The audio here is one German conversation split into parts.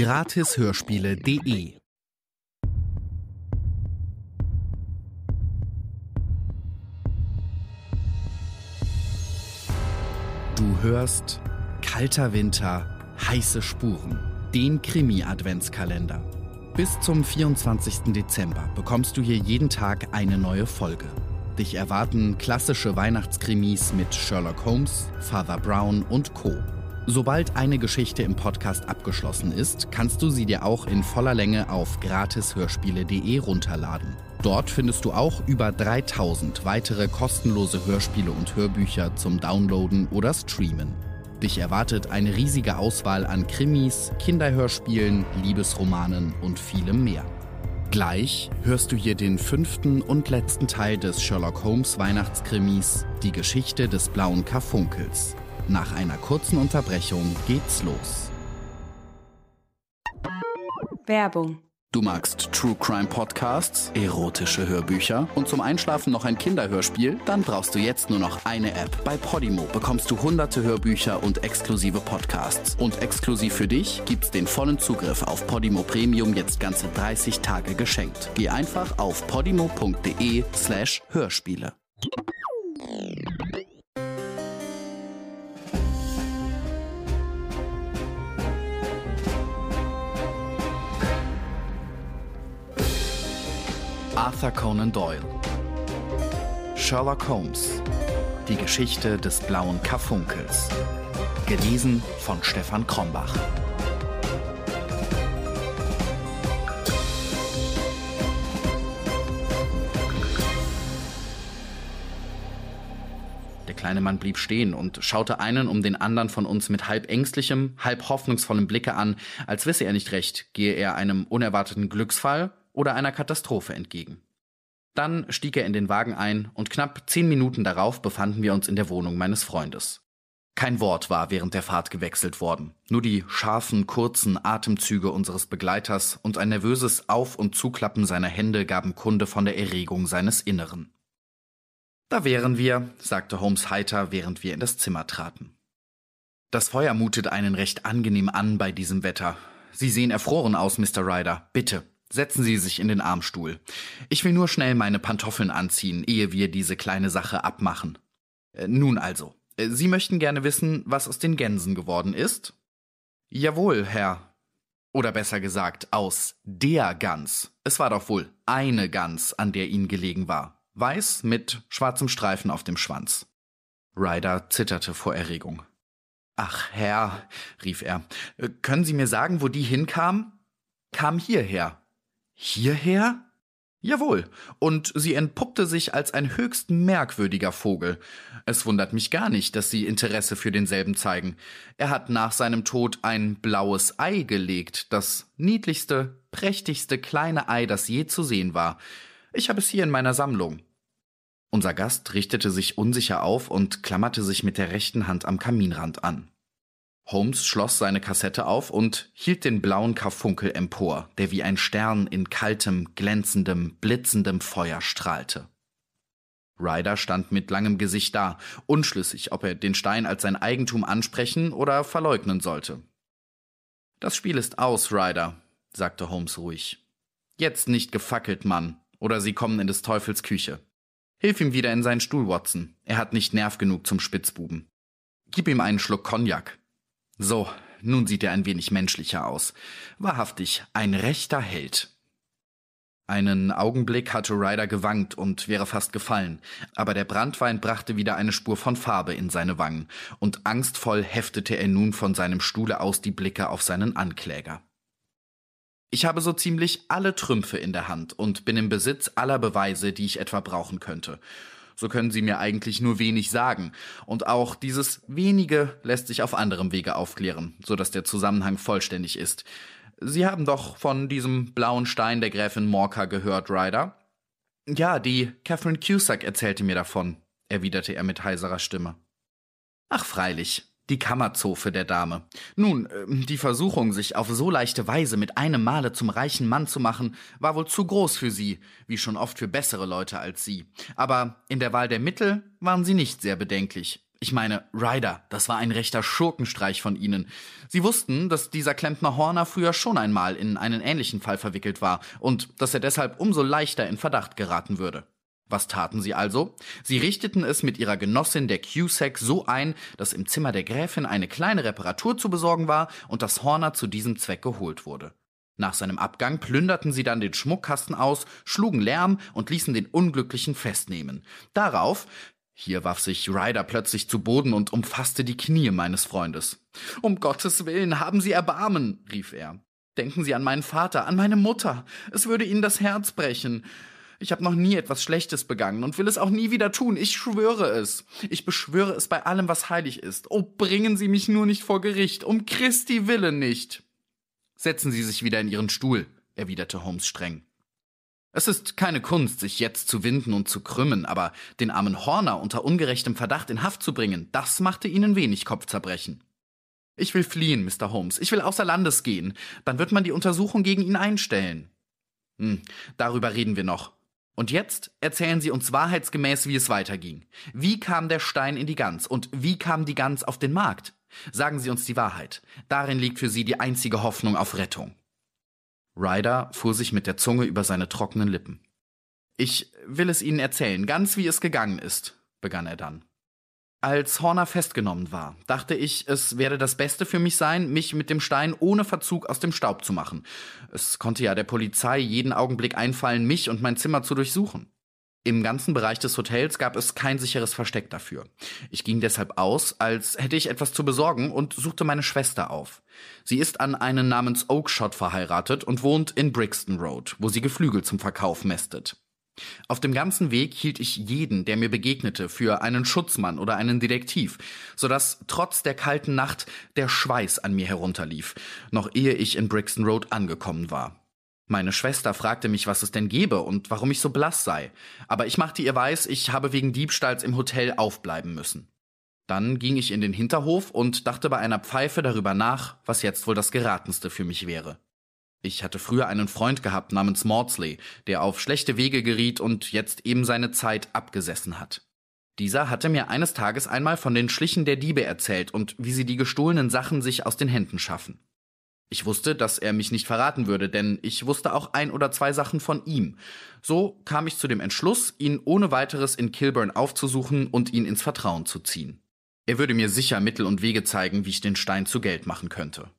Gratishörspiele.de Du hörst Kalter Winter, heiße Spuren, den Krimi-Adventskalender. Bis zum 24. Dezember bekommst du hier jeden Tag eine neue Folge. Dich erwarten klassische Weihnachtskrimis mit Sherlock Holmes, Father Brown und Co. Sobald eine Geschichte im Podcast abgeschlossen ist, kannst du sie dir auch in voller Länge auf gratishörspiele.de runterladen. Dort findest du auch über 3000 weitere kostenlose Hörspiele und Hörbücher zum Downloaden oder Streamen. Dich erwartet eine riesige Auswahl an Krimis, Kinderhörspielen, Liebesromanen und vielem mehr. Gleich hörst du hier den fünften und letzten Teil des Sherlock Holmes Weihnachtskrimis, die Geschichte des blauen Karfunkels. Nach einer kurzen Unterbrechung geht's los. Werbung. Du magst True Crime Podcasts, erotische Hörbücher und zum Einschlafen noch ein Kinderhörspiel? Dann brauchst du jetzt nur noch eine App. Bei Podimo bekommst du hunderte Hörbücher und exklusive Podcasts. Und exklusiv für dich gibt's den vollen Zugriff auf Podimo Premium jetzt ganze 30 Tage geschenkt. Geh einfach auf podimo.de slash Hörspiele. Arthur Conan Doyle. Sherlock Holmes. Die Geschichte des blauen Karfunkels. Gelesen von Stefan Krombach. Der kleine Mann blieb stehen und schaute einen um den anderen von uns mit halb ängstlichem, halb hoffnungsvollem Blicke an, als wisse er nicht recht, gehe er einem unerwarteten Glücksfall oder einer Katastrophe entgegen. Dann stieg er in den Wagen ein und knapp zehn Minuten darauf befanden wir uns in der Wohnung meines Freundes. Kein Wort war während der Fahrt gewechselt worden, nur die scharfen, kurzen Atemzüge unseres Begleiters und ein nervöses Auf- und Zuklappen seiner Hände gaben Kunde von der Erregung seines Inneren. Da wären wir, sagte Holmes heiter, während wir in das Zimmer traten. Das Feuer mutet einen recht angenehm an bei diesem Wetter. Sie sehen erfroren aus, Mr. Ryder. Bitte, Setzen Sie sich in den Armstuhl. Ich will nur schnell meine Pantoffeln anziehen, ehe wir diese kleine Sache abmachen. Äh, nun also, äh, Sie möchten gerne wissen, was aus den Gänsen geworden ist? Jawohl, Herr. Oder besser gesagt, aus der Gans. Es war doch wohl eine Gans, an der Ihnen gelegen war. Weiß mit schwarzem Streifen auf dem Schwanz. Ryder zitterte vor Erregung. Ach, Herr, rief er, äh, können Sie mir sagen, wo die hinkam? Kam hierher. Hierher? Jawohl, und sie entpuppte sich als ein höchst merkwürdiger Vogel. Es wundert mich gar nicht, dass Sie Interesse für denselben zeigen. Er hat nach seinem Tod ein blaues Ei gelegt, das niedlichste, prächtigste kleine Ei, das je zu sehen war. Ich habe es hier in meiner Sammlung. Unser Gast richtete sich unsicher auf und klammerte sich mit der rechten Hand am Kaminrand an. Holmes schloss seine Kassette auf und hielt den blauen Karfunkel empor, der wie ein Stern in kaltem, glänzendem, blitzendem Feuer strahlte. Ryder stand mit langem Gesicht da, unschlüssig, ob er den Stein als sein Eigentum ansprechen oder verleugnen sollte. Das Spiel ist aus, Ryder, sagte Holmes ruhig. Jetzt nicht gefackelt, Mann, oder Sie kommen in des Teufels Küche. Hilf ihm wieder in seinen Stuhl, Watson. Er hat nicht Nerv genug zum Spitzbuben. Gib ihm einen Schluck Cognac. So, nun sieht er ein wenig menschlicher aus. Wahrhaftig, ein rechter Held. Einen Augenblick hatte Ryder gewankt und wäre fast gefallen, aber der Brandwein brachte wieder eine Spur von Farbe in seine Wangen, und angstvoll heftete er nun von seinem Stuhle aus die Blicke auf seinen Ankläger. Ich habe so ziemlich alle Trümpfe in der Hand und bin im Besitz aller Beweise, die ich etwa brauchen könnte. So können Sie mir eigentlich nur wenig sagen, und auch dieses wenige lässt sich auf anderem Wege aufklären, so dass der Zusammenhang vollständig ist. Sie haben doch von diesem blauen Stein der Gräfin Morka gehört, Ryder? Ja, die Catherine Cusack erzählte mir davon, erwiderte er mit heiserer Stimme. Ach freilich, die Kammerzofe der Dame. Nun, ähm, die Versuchung, sich auf so leichte Weise mit einem Male zum reichen Mann zu machen, war wohl zu groß für sie, wie schon oft für bessere Leute als sie. Aber in der Wahl der Mittel waren sie nicht sehr bedenklich. Ich meine, Ryder, das war ein rechter Schurkenstreich von ihnen. Sie wussten, dass dieser Klempner Horner früher schon einmal in einen ähnlichen Fall verwickelt war und dass er deshalb umso leichter in Verdacht geraten würde. Was taten sie also? Sie richteten es mit ihrer Genossin der Cusack so ein, dass im Zimmer der Gräfin eine kleine Reparatur zu besorgen war und das Horner zu diesem Zweck geholt wurde. Nach seinem Abgang plünderten sie dann den Schmuckkasten aus, schlugen Lärm und ließen den Unglücklichen festnehmen. Darauf hier warf sich Ryder plötzlich zu Boden und umfasste die Knie meines Freundes. Um Gottes Willen, haben Sie Erbarmen, rief er. Denken Sie an meinen Vater, an meine Mutter. Es würde Ihnen das Herz brechen. Ich habe noch nie etwas Schlechtes begangen und will es auch nie wieder tun. Ich schwöre es. Ich beschwöre es bei allem, was heilig ist. Oh, bringen Sie mich nur nicht vor Gericht, um Christi Willen nicht. Setzen Sie sich wieder in Ihren Stuhl, erwiderte Holmes streng. Es ist keine Kunst, sich jetzt zu winden und zu krümmen, aber den armen Horner unter ungerechtem Verdacht in Haft zu bringen, das machte ihnen wenig Kopfzerbrechen. Ich will fliehen, Mr. Holmes. Ich will außer Landes gehen. Dann wird man die Untersuchung gegen ihn einstellen. Hm, darüber reden wir noch. Und jetzt erzählen Sie uns wahrheitsgemäß, wie es weiterging. Wie kam der Stein in die Gans und wie kam die Gans auf den Markt? Sagen Sie uns die Wahrheit. Darin liegt für Sie die einzige Hoffnung auf Rettung. Ryder fuhr sich mit der Zunge über seine trockenen Lippen. Ich will es Ihnen erzählen, ganz wie es gegangen ist, begann er dann. Als Horner festgenommen war, dachte ich, es werde das Beste für mich sein, mich mit dem Stein ohne Verzug aus dem Staub zu machen. Es konnte ja der Polizei jeden Augenblick einfallen, mich und mein Zimmer zu durchsuchen. Im ganzen Bereich des Hotels gab es kein sicheres Versteck dafür. Ich ging deshalb aus, als hätte ich etwas zu besorgen und suchte meine Schwester auf. Sie ist an einen namens Oakshot verheiratet und wohnt in Brixton Road, wo sie Geflügel zum Verkauf mästet. Auf dem ganzen Weg hielt ich jeden, der mir begegnete, für einen Schutzmann oder einen Detektiv, so dass trotz der kalten Nacht der Schweiß an mir herunterlief, noch ehe ich in Brixton Road angekommen war. Meine Schwester fragte mich, was es denn gebe und warum ich so blass sei, aber ich machte ihr weiß, ich habe wegen Diebstahls im Hotel aufbleiben müssen. Dann ging ich in den Hinterhof und dachte bei einer Pfeife darüber nach, was jetzt wohl das geratenste für mich wäre. Ich hatte früher einen Freund gehabt namens Maudsley, der auf schlechte Wege geriet und jetzt eben seine Zeit abgesessen hat. Dieser hatte mir eines Tages einmal von den Schlichen der Diebe erzählt und wie sie die gestohlenen Sachen sich aus den Händen schaffen. Ich wusste, dass er mich nicht verraten würde, denn ich wusste auch ein oder zwei Sachen von ihm. So kam ich zu dem Entschluss, ihn ohne weiteres in Kilburn aufzusuchen und ihn ins Vertrauen zu ziehen. Er würde mir sicher Mittel und Wege zeigen, wie ich den Stein zu Geld machen könnte.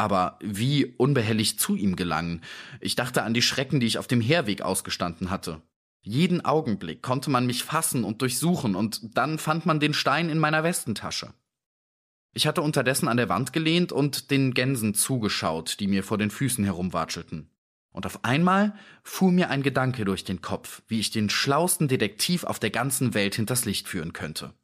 Aber wie unbehelligt zu ihm gelangen? Ich dachte an die Schrecken, die ich auf dem Herweg ausgestanden hatte. Jeden Augenblick konnte man mich fassen und durchsuchen, und dann fand man den Stein in meiner Westentasche. Ich hatte unterdessen an der Wand gelehnt und den Gänsen zugeschaut, die mir vor den Füßen herumwatschelten. Und auf einmal fuhr mir ein Gedanke durch den Kopf, wie ich den schlausten Detektiv auf der ganzen Welt hinters Licht führen könnte.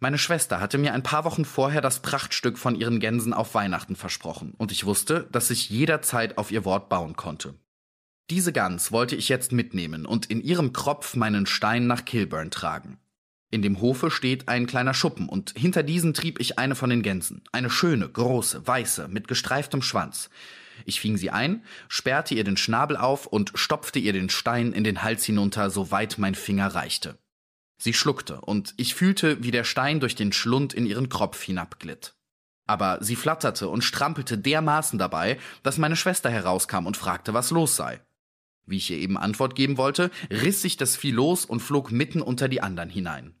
Meine Schwester hatte mir ein paar Wochen vorher das Prachtstück von ihren Gänsen auf Weihnachten versprochen, und ich wusste, dass ich jederzeit auf ihr Wort bauen konnte. Diese Gans wollte ich jetzt mitnehmen und in ihrem Kropf meinen Stein nach Kilburn tragen. In dem Hofe steht ein kleiner Schuppen, und hinter diesen trieb ich eine von den Gänsen. Eine schöne, große, weiße, mit gestreiftem Schwanz. Ich fing sie ein, sperrte ihr den Schnabel auf und stopfte ihr den Stein in den Hals hinunter, soweit mein Finger reichte. Sie schluckte, und ich fühlte, wie der Stein durch den Schlund in ihren Kropf hinabglitt. Aber sie flatterte und strampelte dermaßen dabei, dass meine Schwester herauskam und fragte, was los sei. Wie ich ihr eben Antwort geben wollte, riss sich das Vieh los und flog mitten unter die anderen hinein.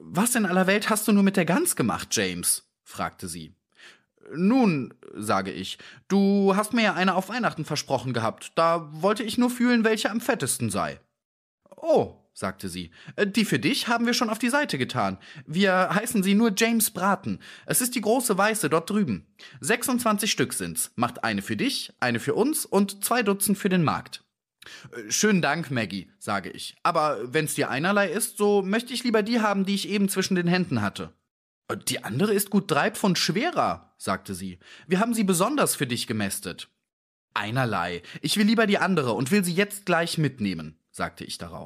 Was in aller Welt hast du nur mit der Gans gemacht, James? fragte sie. Nun, sage ich, du hast mir ja eine auf Weihnachten versprochen gehabt. Da wollte ich nur fühlen, welche am fettesten sei. Oh, sagte sie, die für dich haben wir schon auf die Seite getan. Wir heißen sie nur James Braten. Es ist die große Weiße dort drüben. 26 Stück sind's. Macht eine für dich, eine für uns und zwei Dutzend für den Markt. Schönen Dank, Maggie, sage ich. Aber wenn's dir einerlei ist, so möchte ich lieber die haben, die ich eben zwischen den Händen hatte. Die andere ist gut drei Pfund schwerer, sagte sie. Wir haben sie besonders für dich gemästet. Einerlei. Ich will lieber die andere und will sie jetzt gleich mitnehmen, sagte ich darauf.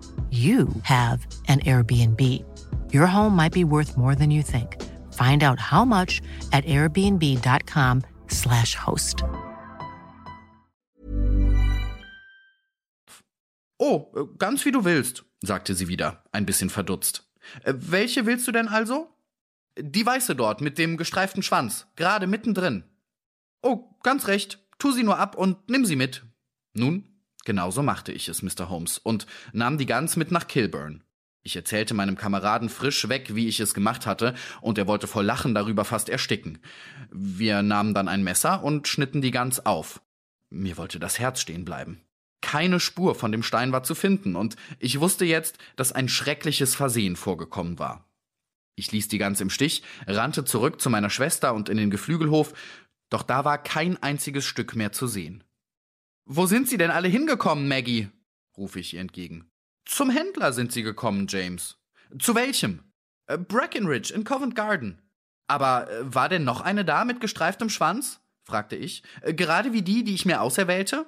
you have an Airbnb. Your home might be worth more than you think. Find out how much at airbnb.com/slash host. Oh, ganz wie du willst, sagte sie wieder, ein bisschen verdutzt. Äh, welche willst du denn also? Die weiße dort mit dem gestreiften Schwanz, gerade mittendrin. Oh, ganz recht. Tu sie nur ab und nimm sie mit. Nun, genauso machte ich es, Mr. Holmes, und nahm die Gans mit nach Kilburn. Ich erzählte meinem Kameraden frisch weg, wie ich es gemacht hatte, und er wollte vor Lachen darüber fast ersticken. Wir nahmen dann ein Messer und schnitten die Gans auf. Mir wollte das Herz stehen bleiben. Keine Spur von dem Stein war zu finden, und ich wusste jetzt, dass ein schreckliches Versehen vorgekommen war. Ich ließ die Gans im Stich, rannte zurück zu meiner Schwester und in den Geflügelhof, doch da war kein einziges Stück mehr zu sehen. Wo sind Sie denn alle hingekommen, Maggie? rufe ich ihr entgegen. Zum Händler sind Sie gekommen, James. Zu welchem? Äh, Breckenridge in Covent Garden. Aber äh, war denn noch eine da mit gestreiftem Schwanz? fragte ich. Äh, gerade wie die, die ich mir auserwählte?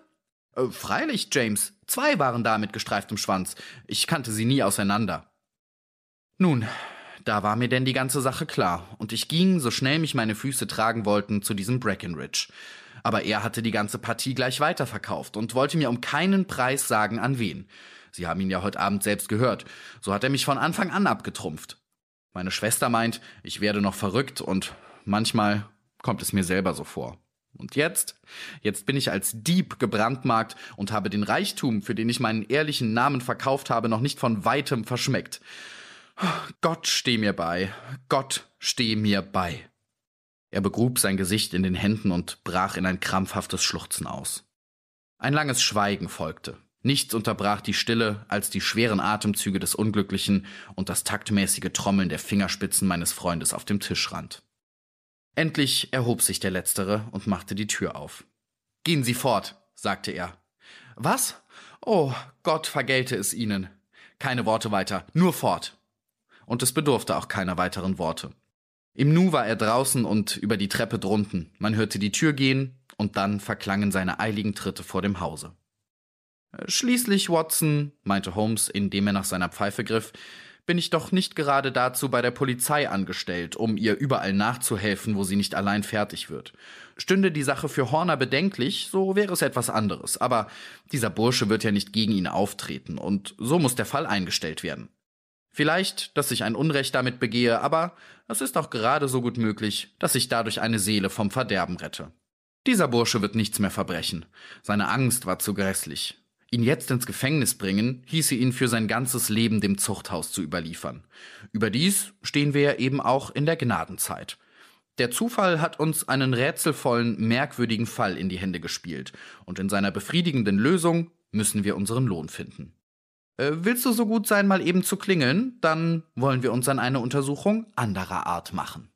Äh, freilich, James. Zwei waren da mit gestreiftem Schwanz. Ich kannte sie nie auseinander. Nun, da war mir denn die ganze Sache klar, und ich ging, so schnell mich meine Füße tragen wollten, zu diesem Breckenridge. Aber er hatte die ganze Partie gleich weiterverkauft und wollte mir um keinen Preis sagen, an wen. Sie haben ihn ja heute Abend selbst gehört. So hat er mich von Anfang an abgetrumpft. Meine Schwester meint, ich werde noch verrückt und manchmal kommt es mir selber so vor. Und jetzt? Jetzt bin ich als Dieb gebrandmarkt und habe den Reichtum, für den ich meinen ehrlichen Namen verkauft habe, noch nicht von weitem verschmeckt. Gott steh mir bei. Gott steh mir bei. Er begrub sein Gesicht in den Händen und brach in ein krampfhaftes Schluchzen aus. Ein langes Schweigen folgte. Nichts unterbrach die Stille als die schweren Atemzüge des Unglücklichen und das taktmäßige Trommeln der Fingerspitzen meines Freundes auf dem Tischrand. Endlich erhob sich der Letztere und machte die Tür auf. Gehen Sie fort, sagte er. Was? Oh, Gott vergelte es Ihnen. Keine Worte weiter, nur fort. Und es bedurfte auch keiner weiteren Worte. Im Nu war er draußen und über die Treppe drunten. Man hörte die Tür gehen, und dann verklangen seine eiligen Tritte vor dem Hause. Schließlich, Watson, meinte Holmes, indem er nach seiner Pfeife griff, bin ich doch nicht gerade dazu bei der Polizei angestellt, um ihr überall nachzuhelfen, wo sie nicht allein fertig wird. Stünde die Sache für Horner bedenklich, so wäre es etwas anderes. Aber dieser Bursche wird ja nicht gegen ihn auftreten, und so muss der Fall eingestellt werden. Vielleicht, dass ich ein Unrecht damit begehe, aber es ist auch gerade so gut möglich, dass ich dadurch eine Seele vom Verderben rette. Dieser Bursche wird nichts mehr verbrechen. Seine Angst war zu grässlich. Ihn jetzt ins Gefängnis bringen, hieße ihn für sein ganzes Leben dem Zuchthaus zu überliefern. Überdies stehen wir eben auch in der Gnadenzeit. Der Zufall hat uns einen rätselvollen, merkwürdigen Fall in die Hände gespielt, und in seiner befriedigenden Lösung müssen wir unseren Lohn finden. Äh, willst du so gut sein, mal eben zu klingeln? Dann wollen wir uns an eine Untersuchung anderer Art machen.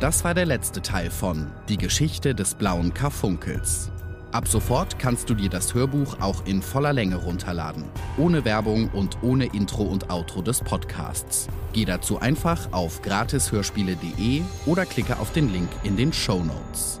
Das war der letzte Teil von Die Geschichte des blauen Karfunkels. Ab sofort kannst du dir das Hörbuch auch in voller Länge runterladen. Ohne Werbung und ohne Intro und Outro des Podcasts. Geh dazu einfach auf gratishörspiele.de oder klicke auf den Link in den Show Notes.